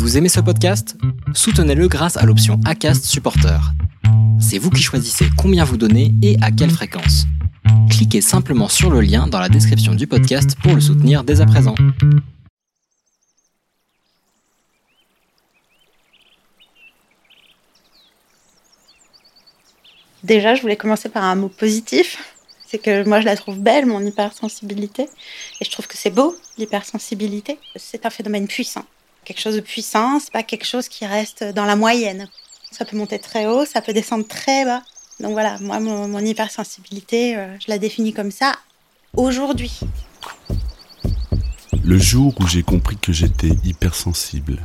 Vous aimez ce podcast? Soutenez-le grâce à l'option ACAST Supporter. C'est vous qui choisissez combien vous donnez et à quelle fréquence. Cliquez simplement sur le lien dans la description du podcast pour le soutenir dès à présent. Déjà, je voulais commencer par un mot positif. C'est que moi, je la trouve belle, mon hypersensibilité. Et je trouve que c'est beau, l'hypersensibilité. C'est un phénomène puissant. Quelque chose de puissant, c'est pas quelque chose qui reste dans la moyenne. Ça peut monter très haut, ça peut descendre très bas. Donc voilà, moi, mon, hypersensibilité, euh, je la définis comme ça aujourd'hui. Le jour où j'ai compris que j'étais hypersensible,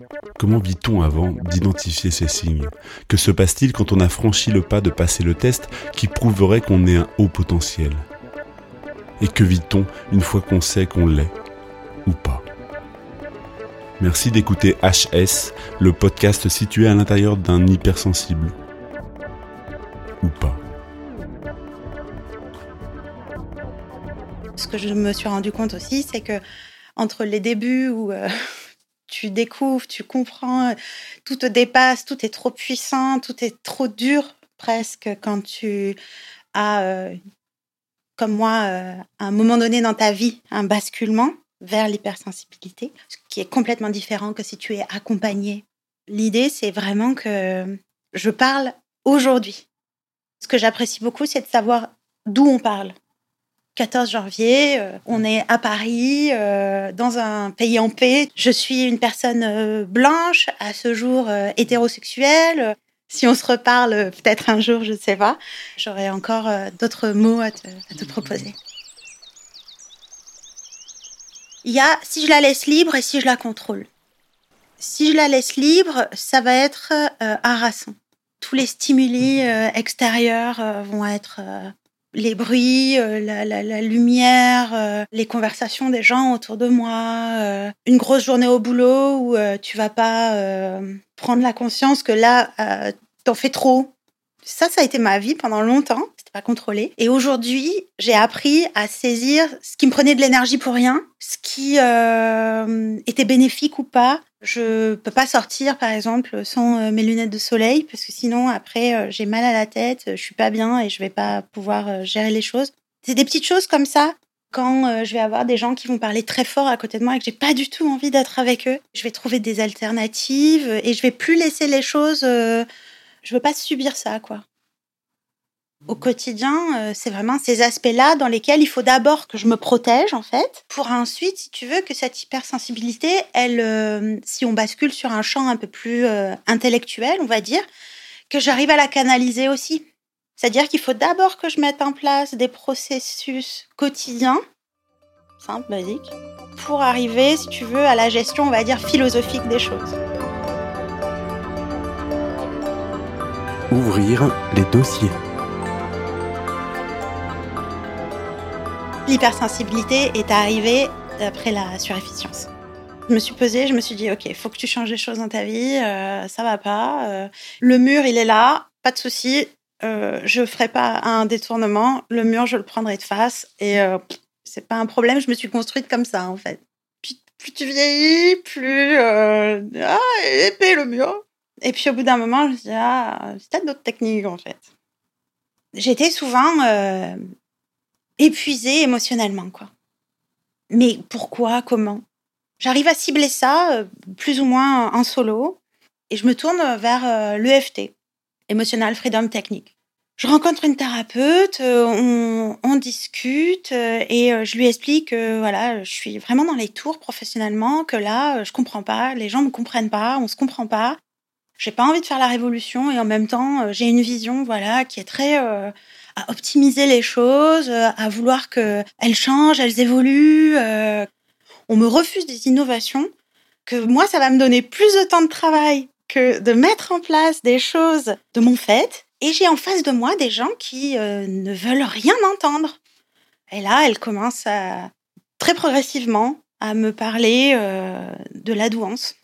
Comment vit-on avant d'identifier ces signes? Que se passe-t-il quand on a franchi le pas de passer le test qui prouverait qu'on est un haut potentiel? Et que vit-on une fois qu'on sait qu'on l'est ou pas? Merci d'écouter HS, le podcast situé à l'intérieur d'un hypersensible. Ou pas. Ce que je me suis rendu compte aussi, c'est que entre les débuts où euh, tu découvres, tu comprends, tout te dépasse, tout est trop puissant, tout est trop dur presque quand tu as, euh, comme moi, euh, à un moment donné dans ta vie, un basculement vers l'hypersensibilité, ce qui est complètement différent que si tu es accompagné. L'idée, c'est vraiment que je parle aujourd'hui. Ce que j'apprécie beaucoup, c'est de savoir d'où on parle. 14 janvier, euh, on est à Paris, euh, dans un pays en paix. Je suis une personne euh, blanche, à ce jour hétérosexuelle. Si on se reparle peut-être un jour, je ne sais pas, j'aurai encore d'autres mots à te, proposer. Il y a si je la laisse libre et si je la contrôle. Si je la laisse libre, ça va être harassant. Tous les stimuli extérieurs vont être les bruits, euh, la, lumière, euh, les conversations des gens autour de moi, euh, une grosse journée au boulot où tu vas pas prendre la conscience que là, t'en fais trop. Ça, ça a été ma vie pendant longtemps. C'était pas contrôlé. Et aujourd'hui, j'ai appris à saisir ce qui me prenait de l'énergie pour rien, ce qui était bénéfique ou pas, je peux pas sortir, par exemple, sans euh, mes lunettes de soleil, parce que sinon, après, euh, j'ai mal à la tête, je suis pas bien et je vais pas pouvoir euh, gérer les choses. C'est des petites choses comme ça. Quand je vais avoir des gens qui vont parler très fort à côté de moi et que j'ai pas du tout envie d'être avec eux, je vais trouver des alternatives et je vais plus laisser les choses. je veux pas subir ça, quoi au quotidien, euh, c'est vraiment ces aspects-là dans lesquels il faut d'abord que je me protège, en fait, pour ensuite, si tu veux, que cette hypersensibilité, elle, euh, si on bascule sur un champ un peu plus euh, intellectuel, on va dire, que j'arrive à la canaliser aussi. C'est-à-dire qu'il faut d'abord que je mette en place des processus quotidiens, simples, basiques, pour arriver, si tu veux, à la gestion, on va dire, philosophique des choses. Ouvrir les dossiers. L'hypersensibilité est arrivée après la surefficience. Je me suis posée, je me suis dit, OK, il faut que tu changes les choses dans ta vie, euh, ça va pas. Euh, le mur, il est là, pas de souci. Euh, je ferai pas un détournement. Le mur, je le prendrai de face. Et euh, c'est pas un problème, je me suis construite comme ça, en fait. Plus tu vieillis, plus. ah, épais le mur. Et puis au bout d'un moment, je me suis dit, ah, c'est peut-être d'autres techniques, en fait. J'étais souvent épuisée émotionnellement, quoi. Mais pourquoi? Comment? J'arrive à cibler ça euh, plus ou moins en solo et je me tourne vers euh, l'EFT, Emotional Freedom Technique. Je rencontre une thérapeute, euh, on, discute et je lui explique que voilà, je suis vraiment dans les tours professionnellement, que là, je comprends pas, les gens me comprennent pas, on se comprend pas. J'ai pas envie de faire la révolution et en même temps, j'ai une vision voilà qui est très à optimiser les choses, euh, à vouloir qu'elles changent, elles évoluent. Euh. On me refuse des innovations que moi, ça va me donner plus de temps de travail que de mettre en place des choses de mon fait. Et j'ai en face de moi des gens qui euh, ne veulent rien entendre. Et là, elle commence très progressivement à me parler de la douance.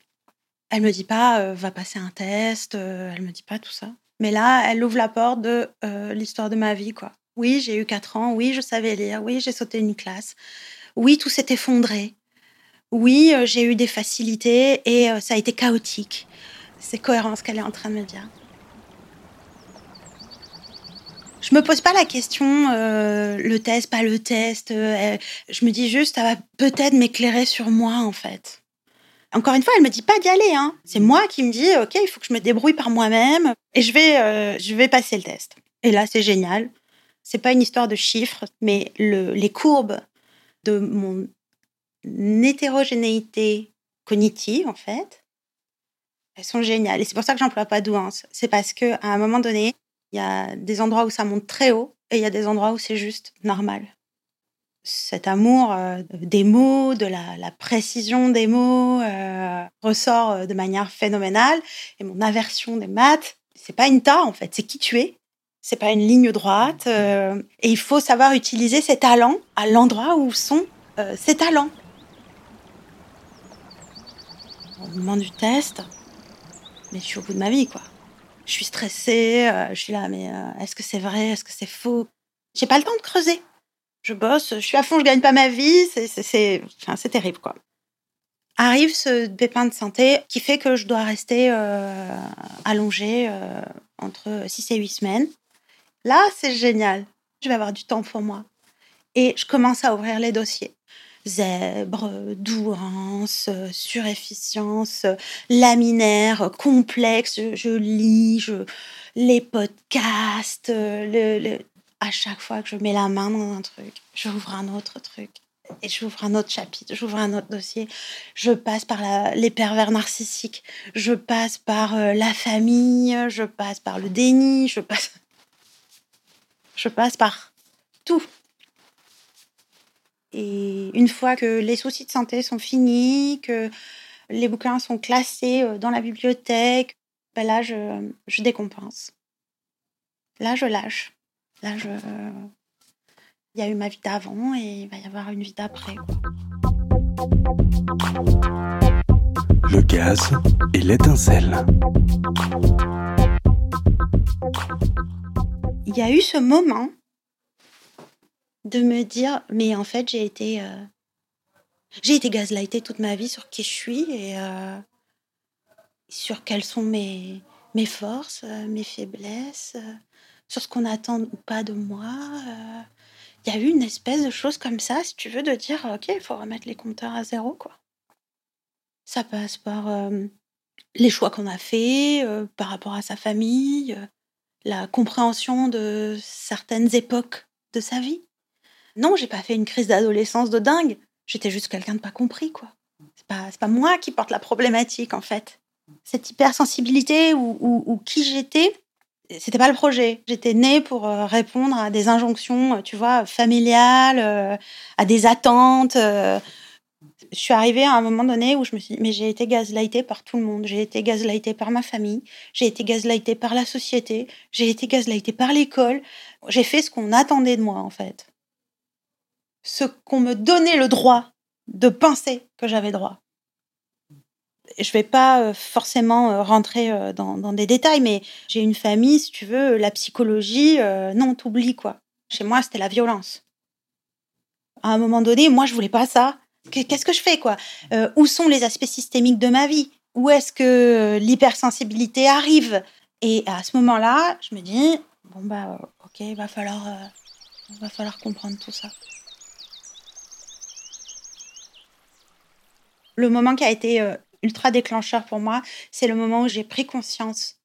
Elle me dit pas va passer un test, elle me dit pas tout ça. Mais là, elle ouvre la porte de l'histoire de ma vie, quoi. Oui, j'ai eu 4 ans, oui, je savais lire, oui, j'ai sauté une classe, oui, tout s'est effondré, oui, euh, j'ai eu des facilités et euh, ça a été chaotique. C'est cohérent ce qu'elle est en train de me dire. Je me pose pas la question, euh, le test, pas le test. je me dis juste, ça va peut-être m'éclairer sur moi, en fait. Encore une fois, elle me dit pas d'y aller. Hein. C'est moi qui me dis, ok, il faut que je me débrouille par moi-même et je vais, je vais passer le test. Et là, c'est génial. C'est pas une histoire de chiffres, mais les courbes de mon hétérogénéité cognitive, en fait, elles sont géniales. Et c'est pour ça que j'emploie pas douance. C'est parce qu'à un moment donné, il y a des endroits où ça monte très haut et il y a des endroits où c'est juste normal. Cet amour euh, des mots, de la, précision des mots euh, ressort euh, de manière phénoménale. Et mon aversion des maths, c'est pas une tas en fait, c'est qui tu es. C'est pas une ligne droite. et il faut savoir utiliser ses talents à l'endroit où sont ses talents au moment du test, mais je suis au bout de ma vie, quoi. Je suis stressée, je suis là, mais est-ce que c'est vrai, est-ce que c'est faux? J'ai pas le temps de creuser. Je bosse, je suis à fond, je gagne pas ma vie, c'est enfin, terrible, quoi. Arrive ce pépin de santé qui fait que je dois rester euh, allongée entre 6 et 8 semaines. Là, c'est génial. Je vais avoir du temps pour moi. Et je commence à ouvrir les dossiers zèbre, douance, surefficience, laminaire, complexe. Je, lis, je, les podcasts, le, à chaque fois que je mets la main dans un truc, j'ouvre un autre truc. Et j'ouvre un autre chapitre, j'ouvre un autre dossier. Je passe par les pervers narcissiques, je passe par euh, la famille, je passe par le déni, je passe, je passe par tout. Et une fois que les soucis de santé sont finis, que les bouquins sont classés euh, dans la bibliothèque, ben là, je, je décompense. Là, je lâche. Là, je... Il y a eu ma vie d'avant et il va y avoir une vie d'après. Le gaz et l'étincelle. Il y a eu ce moment de me dire, mais en fait, j'ai été, euh, j'ai été gaslightée toute ma vie sur qui je suis et euh, sur quelles sont mes, mes forces, euh, mes faiblesses, sur ce qu'on attend ou pas de moi. Il y a eu une espèce de chose comme ça, si tu veux, de dire, ok, il faut remettre les compteurs à zéro, quoi. Ça passe par les choix qu'on a faits par rapport à sa famille, la compréhension de certaines époques de sa vie. Non, j'ai pas fait une crise d'adolescence de dingue. J'étais juste quelqu'un de pas compris, quoi. C'est pas, pas moi qui porte la problématique, en fait. Cette hypersensibilité ou, ou, qui j'étais, c'était pas le projet. J'étais née pour euh, répondre à des injonctions, euh, tu vois, familiales, euh, à des attentes. Je suis arrivée à un moment donné où je me suis dit, mais j'ai été gaslightée par tout le monde. J'ai été gaslightée par ma famille. J'ai été gaslightée par la société. J'ai été gaslightée par l'école. J'ai fait ce qu'on attendait de moi, en fait ce qu'on me donnait le droit de penser que j'avais droit. Je ne vais pas euh, forcément euh, rentrer euh, dans, des détails, mais j'ai une famille, si tu veux, la psychologie, non, t'oublies quoi. Chez moi, c'était la violence. À un moment donné, moi, je voulais pas ça. Qu'est-ce que je fais quoi? Où sont les aspects systémiques de ma vie? Où est-ce que l'hypersensibilité arrive? Et à ce moment-là, je me dis bon bah ok, il va falloir, va falloir comprendre tout ça. le moment qui a été ultra déclencheur pour moi, c'est le moment où j'ai pris conscience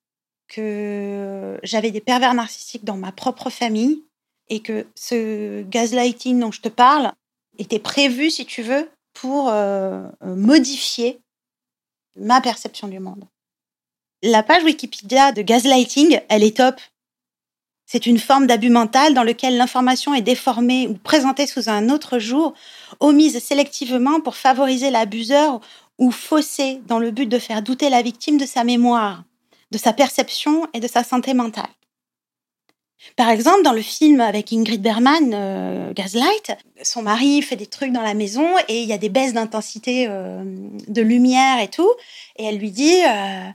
que j'avais des pervers narcissiques dans ma propre famille et que ce gaslighting dont je te parle était prévu, si tu veux, pour euh, modifier ma perception du monde. La page Wikipédia de gaslighting, elle est top. C'est une forme d'abus mental dans lequel l'information est déformée ou présentée sous un autre jour, omise sélectivement pour favoriser l'abuseur ou faussée dans le but de faire douter la victime de sa mémoire, de sa perception et de sa santé mentale. Par exemple, dans le film avec Ingrid Bergman, euh, Gaslight, son mari fait des trucs dans la maison et il y a des baisses d'intensité euh, de lumière et tout. Et elle lui dit euh,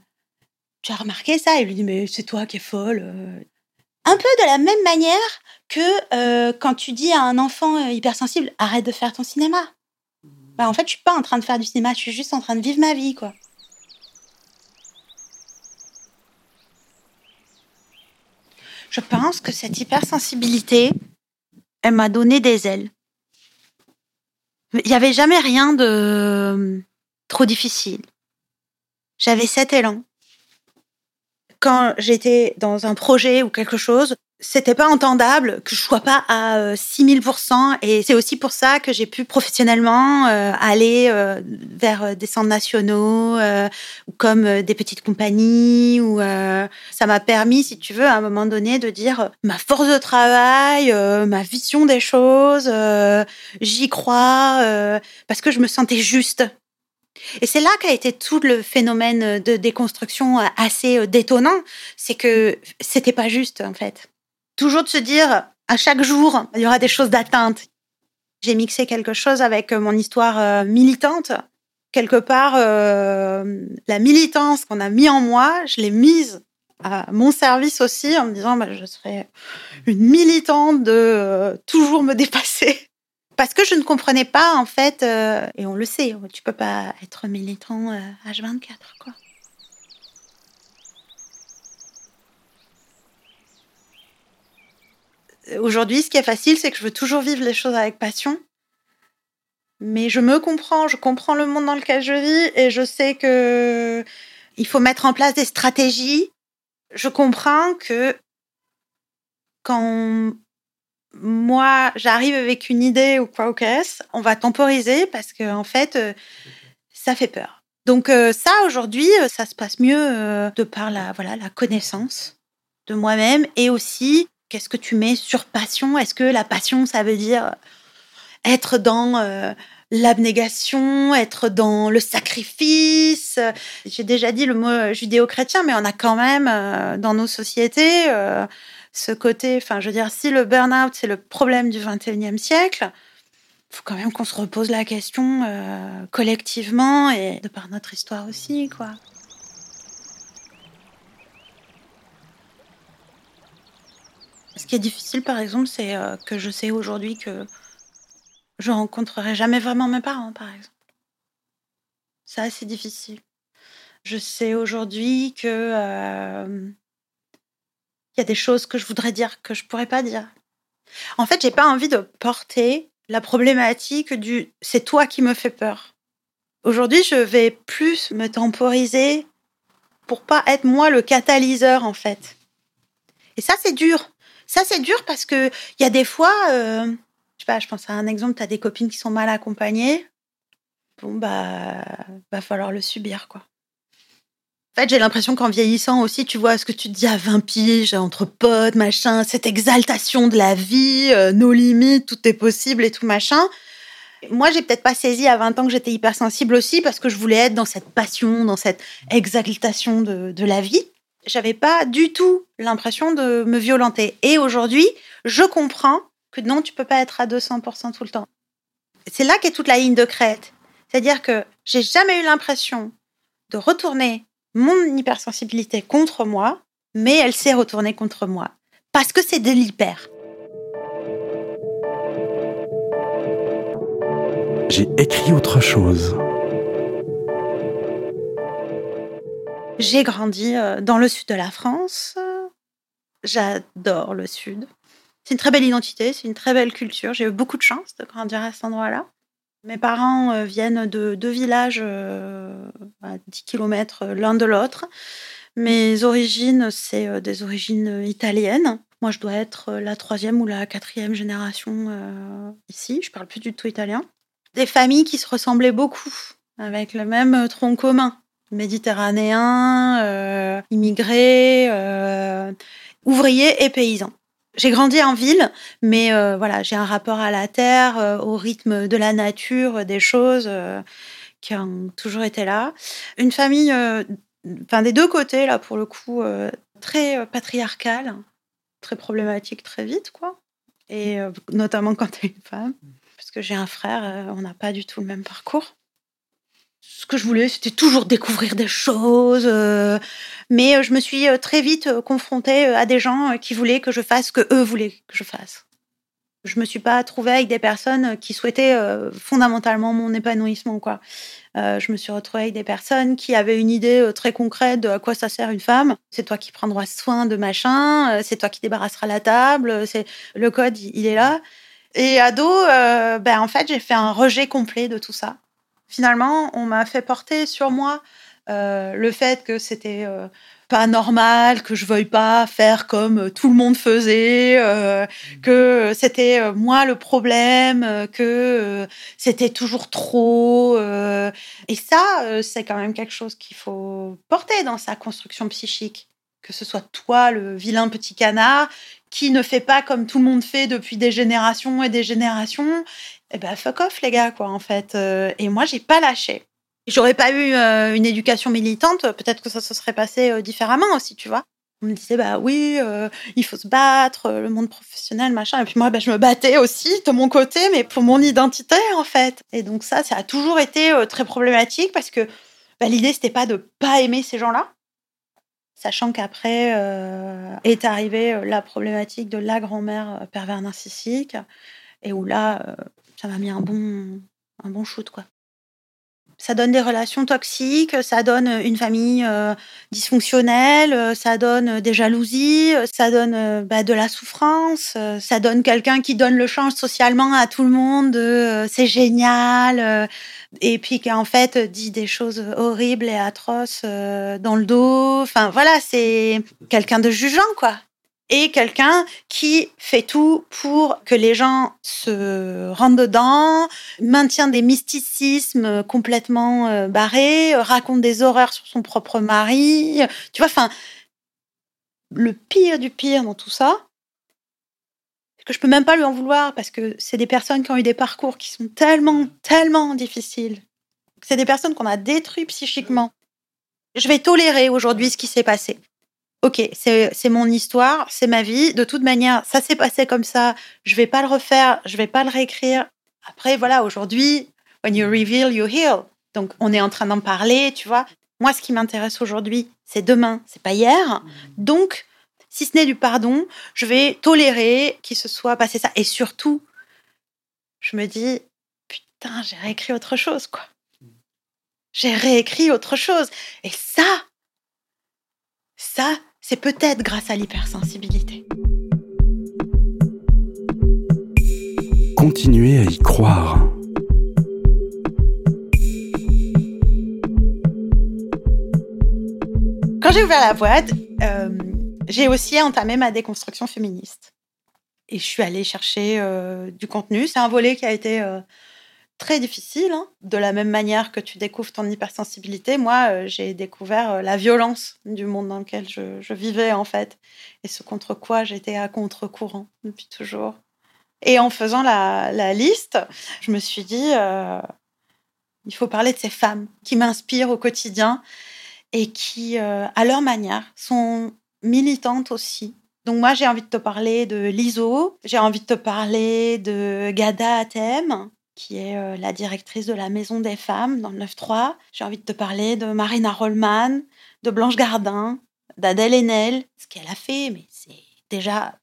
Tu as remarqué ça? Il lui dit Mais c'est toi qui es folle. Un peu de la même manière que quand tu dis à un enfant hypersensible Arrête de faire ton cinéma. Bah, en fait, je suis pas en train de faire du cinéma, je suis juste en train de vivre ma vie, quoi. Je pense que cette hypersensibilité, elle m'a donné des ailes. Il n'y avait jamais rien de trop difficile. J'avais cet élan. Quand j'étais dans un projet ou quelque chose, c'était pas entendable que je sois pas à 6000% euh, et c'est aussi pour ça que j'ai pu professionnellement euh, aller euh, vers des centres nationaux ou comme des petites compagnies ou ça m'a permis si tu veux à un moment donné de dire ma force de travail ma vision des choses j'y crois parce que je me sentais juste et c'est là qu'a été tout le phénomène de déconstruction assez détonnant, c'est que c'était pas juste en fait toujours de se dire, à chaque jour, il y aura des choses d'atteinte. J'ai mixé quelque chose avec euh, mon histoire euh, militante. Quelque part, euh, la militance qu'on a mis en moi, je l'ai mise à mon service aussi en me disant, bah, je serai une militante de toujours me dépasser. Parce que je ne comprenais pas, en fait, et on le sait, tu peux pas être militant H24, quoi. Aujourd'hui, ce qui est facile, c'est que je veux toujours vivre les choses avec passion. Mais je me comprends, je comprends le monde dans lequel je vis et je sais que il faut mettre en place des stratégies. Je comprends que quand moi j'arrive avec une idée ou quoi on va temporiser parce que en fait euh, ça fait peur. Donc euh, ça aujourd'hui, euh, ça se passe mieux de par la voilà la connaissance de moi-même et aussi Qu'est-ce que tu mets sur passion? Est-ce que la passion, ça veut dire être dans l'abnégation, être dans le sacrifice? J'ai déjà dit le mot judéo-chrétien, mais on a quand même dans nos sociétés ce côté, enfin, je veux dire, si le burn-out, c'est le problème du 21e siècle, faut quand même qu'on se repose la question collectivement et de par notre histoire aussi, quoi. Ce qui est difficile, par exemple, c'est euh, que je sais aujourd'hui que je rencontrerai jamais vraiment mes parents, par exemple. C'est assez difficile. Je sais aujourd'hui que euh, il y a des choses que je voudrais dire que je pourrais pas dire. En fait, j'ai pas envie de porter la problématique du c'est toi qui me fais peur. Aujourd'hui, je vais plus me temporiser pour pas être moi le catalyseur en fait. Et ça, c'est dur. Ça, c'est dur parce que il y a des fois, euh, je sais pas, je pense à un exemple, tu as des copines qui sont mal accompagnées. Bon, bah, va falloir le subir, quoi. Fait, j'ai l'impression qu'en vieillissant aussi, tu vois ce que tu te dis à 20 piges, entre potes, machin, cette exaltation de la vie, euh, nos limites, tout est possible et tout machin. Moi, j'ai peut-être pas saisi à 20 ans que j'étais hypersensible aussi parce que je voulais être dans cette passion, dans cette exaltation de, de la vie j'avais pas du tout l'impression de me violenter. Et aujourd'hui, je comprends que non, tu peux pas être à 200% tout le temps. C'est là qu'est toute la ligne de crête. C'est-à-dire que j'ai jamais eu l'impression de retourner mon hypersensibilité contre moi, mais elle s'est retournée contre moi. Parce que c'est de l'hyper. J'ai écrit autre chose. J'ai grandi euh, dans le sud de la France. J'adore le sud. C'est une très belle identité, c'est une très belle culture. J'ai eu beaucoup de chance de grandir à cet endroit-là. Mes parents euh, viennent de deux villages euh, à 10 km l'un de l'autre. Mes origines, c'est des origines italiennes. Moi, je dois être la troisième ou la quatrième génération ici. Je parle plus du tout italien. Des familles qui se ressemblaient beaucoup, avec le même tronc commun méditerranéens, euh, immigrés, euh, ouvriers et paysans. J'ai grandi en ville, mais euh, voilà, j'ai un rapport à la terre, au rythme de la nature, des choses qui ont toujours été là. Une famille, enfin des deux côtés, là, pour le coup, très patriarcale, très problématique très vite, quoi. Et notamment quand tu es une femme. Parce que j'ai un frère, on n'a pas du tout le même parcours ce que je voulais, c'était toujours découvrir des choses. Euh, mais euh, je me suis euh, très vite confrontée à des gens qui voulaient que je fasse ce que eux voulaient que je fasse. Je me suis pas trouvée avec des personnes qui souhaitaient fondamentalement mon épanouissement. Quoi. je me suis retrouvée avec des personnes qui avaient une idée très concrète de à quoi ça sert une femme. C'est toi qui prendras soin de machin, c'est toi qui débarrasseras la table, c'est le code, il est là. Et ado, ben, en fait, j'ai fait un rejet complet de tout ça finalement, on m'a fait porter sur moi euh, le fait que c'était euh, pas normal, que je veuille pas faire comme tout le monde faisait, euh, que c'était moi le problème, que c'était toujours trop. et ça, c'est quand même quelque chose qu'il faut porter dans sa construction psychique. Que ce soit toi, le vilain petit canard, qui ne fait pas comme tout le monde fait depuis des générations et des générations eh ben fuck off les gars quoi en fait. Euh, et moi j'ai pas lâché. J'aurais pas eu euh, une éducation militante, peut-être que ça se serait passé euh, différemment aussi, tu vois. On me disait bah oui, il faut se battre, le monde professionnel machin. Et puis moi bah, je me battais aussi de mon côté, mais pour mon identité en fait. Et donc ça, ça a toujours été très problématique parce que bah, l'idée c'était pas de pas aimer ces gens-là, sachant qu'après est arrivée la problématique de la grand-mère pervers narcissique et où là ça m'a mis un bon, un bon shoot, quoi. Ça donne des relations toxiques, ça donne une famille euh, dysfonctionnelle, euh, ça donne des jalousies, ça donne euh, bah, de la souffrance, ça donne quelqu'un qui donne le change socialement à tout le monde, c'est génial, et puis qui en fait dit des choses horribles et atroces dans le dos. Enfin voilà, c'est quelqu'un de jugeant, quoi et quelqu'un qui fait tout pour que les gens se rendent dedans, maintient des mysticismes complètement euh, barrés, raconte des horreurs sur son propre mari. Tu vois, enfin, le pire du pire dans tout ça, que je peux même pas lui en vouloir parce que c'est des personnes qui ont eu des parcours qui sont tellement, tellement difficiles. C'est des personnes qu'on a détruites psychiquement. Je vais tolérer aujourd'hui ce qui s'est passé ok, c'est mon histoire, c'est ma vie. De toute manière, ça s'est passé comme ça. Je vais pas le refaire, je vais pas le réécrire. Après, voilà, aujourd'hui, when you reveal, you heal. Donc, on est en train d'en parler, tu vois. Moi, ce qui m'intéresse aujourd'hui, c'est demain, c'est pas hier. Donc, si ce n'est du pardon, je vais tolérer qu'il se soit passé ça. Et surtout, je me dis, putain, j'ai réécrit autre chose, quoi. J'ai réécrit autre chose. Et ça, ça, c'est peut-être grâce à l'hypersensibilité. Continuez à y croire. Quand j'ai ouvert la boîte, euh, j'ai aussi entamé ma déconstruction féministe. Et je suis allée chercher euh, du contenu. C'est un volet qui a été euh, très difficile. Hein. De la même manière que tu découvres ton hypersensibilité, moi, euh, j'ai découvert euh, la violence du monde dans lequel je, vivais, en fait, et ce contre quoi j'étais à contre-courant depuis toujours. Et en faisant la, liste, je me suis dit, euh, il faut parler de ces femmes qui m'inspirent au quotidien et qui, à leur manière, sont militantes aussi. Donc moi, j'ai envie de te parler de l'ISO, j'ai envie de te parler de Gada Atem, qui est euh, la directrice de la Maison des Femmes dans le 9-3. J'ai envie de te parler de Marina Rollman, de Blanche Gardin, d'Adèle Haenel, ce qu'elle a fait, mais c'est déjà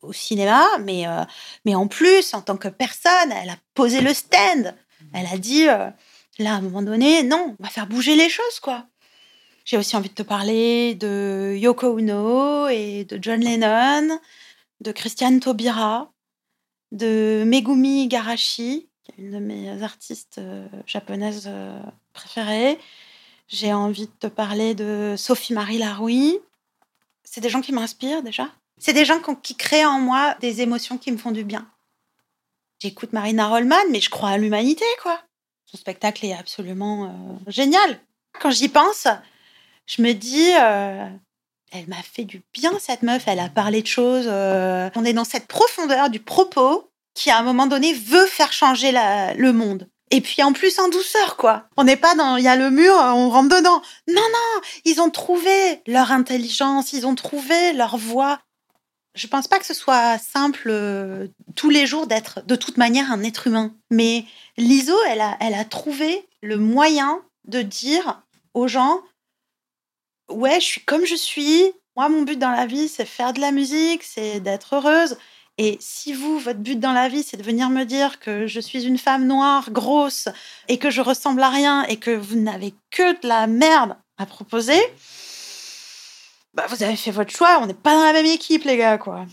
au cinéma, mais, euh, mais en plus, en tant que personne, elle a posé le stand. Elle a dit, euh, là, à un moment donné, non, on va faire bouger les choses, quoi. J'ai aussi envie de te parler de Yoko Ono et de John Lennon, de Christiane Taubira, de Megumi Garashi, une de mes artistes euh, japonaises euh, préférées. J'ai envie de te parler de Sophie-Marie Laroui. C'est des gens qui m'inspirent déjà. C'est des gens qui créent en moi des émotions qui me font du bien. J'écoute Marina Rollman, mais je crois à l'humanité, quoi. Son spectacle est absolument euh, génial. Quand j'y pense, je me dis, elle m'a fait du bien, cette meuf. Elle a parlé de choses. on est dans cette profondeur du propos qui, à un moment donné, veut faire changer le monde. Et puis en plus en douceur, quoi. On n'est pas dans, il y a le mur, on rentre dedans. Non, non, ils ont trouvé leur intelligence, ils ont trouvé leur voix. Je pense pas que ce soit simple euh, tous les jours d'être de toute manière un être humain. Mais l'ISO, elle a, elle a trouvé le moyen de dire aux gens, ouais, je suis comme je suis. Moi, mon but dans la vie, c'est faire de la musique, c'est d'être heureuse. Et si vous, votre but dans la vie, c'est de venir me dire que je suis une femme noire, grosse, et que je ressemble à rien, et que vous n'avez que de la merde à proposer, bah, vous avez fait votre choix, on n'est pas dans la même équipe, les gars, quoi.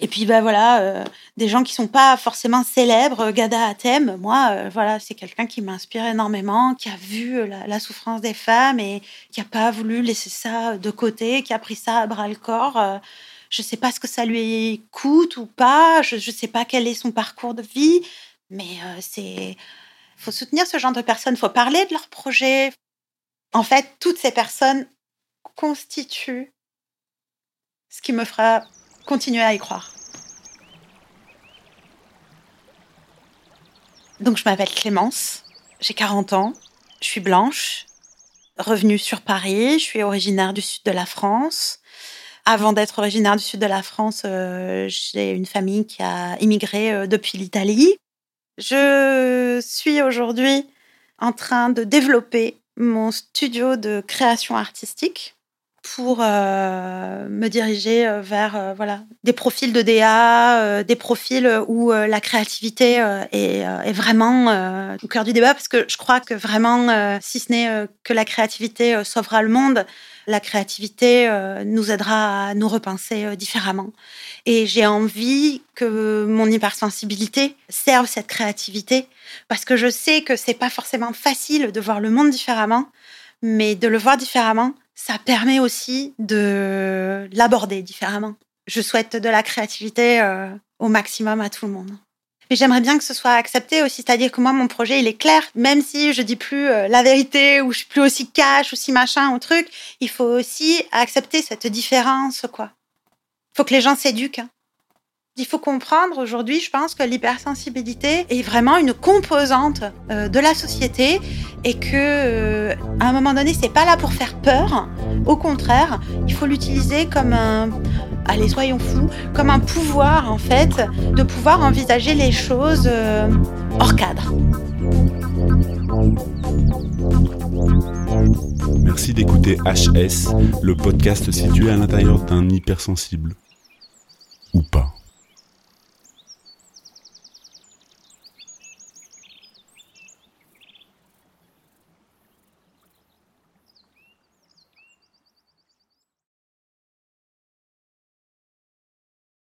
Et puis, bah voilà, euh, des gens qui sont pas forcément célèbres, Gada Atem, moi, euh, voilà, c'est quelqu'un qui m'inspire énormément, qui a vu euh, la, souffrance des femmes et qui a pas voulu laisser ça de côté, qui a pris ça à bras le corps. Je sais pas ce que ça lui coûte ou pas, je, je sais pas quel est son parcours de vie, mais c'est. faut soutenir ce genre de personnes, faut parler de leurs projets. En fait, toutes ces personnes constitue ce qui me fera continuer à y croire. Donc je m'appelle Clémence, j'ai 40 ans, je suis blanche, revenue sur Paris, je suis originaire du sud de la France. Avant d'être originaire du sud de la France, euh, j'ai une famille qui a immigré euh, depuis l'Italie. Je suis aujourd'hui en train de développer mon studio de création artistique pour euh, me diriger euh, vers euh, voilà des profils de DA, des profils où la créativité est, est, vraiment au cœur du débat parce que je crois que vraiment si ce n'est que la créativité sauvera le monde, la créativité nous aidera à nous repenser différemment. Et j'ai envie que mon hypersensibilité serve cette créativité parce que je sais que c'est pas forcément facile de voir le monde différemment, mais de le voir différemment, ça permet aussi de l'aborder différemment. Je souhaite de la créativité euh, au maximum à tout le monde. Mais j'aimerais bien que ce soit accepté aussi, c'est-à-dire que moi, mon projet, il est clair. Même si je dis plus euh, la vérité ou je suis plus aussi cash ou si machin ou truc, il faut aussi accepter cette différence, quoi. Faut que les gens s'éduquent. Hein. Il faut comprendre aujourd'hui, je pense que l'hypersensibilité est vraiment une composante euh, de la société et que euh, à un moment donné, c'est pas là pour faire peur. Au contraire, il faut l'utiliser comme un allez, soyons fous, comme un pouvoir en fait de pouvoir envisager les choses euh, hors cadre. Merci d'écouter HS, le podcast situé à l'intérieur d'un hypersensible. Ou pas.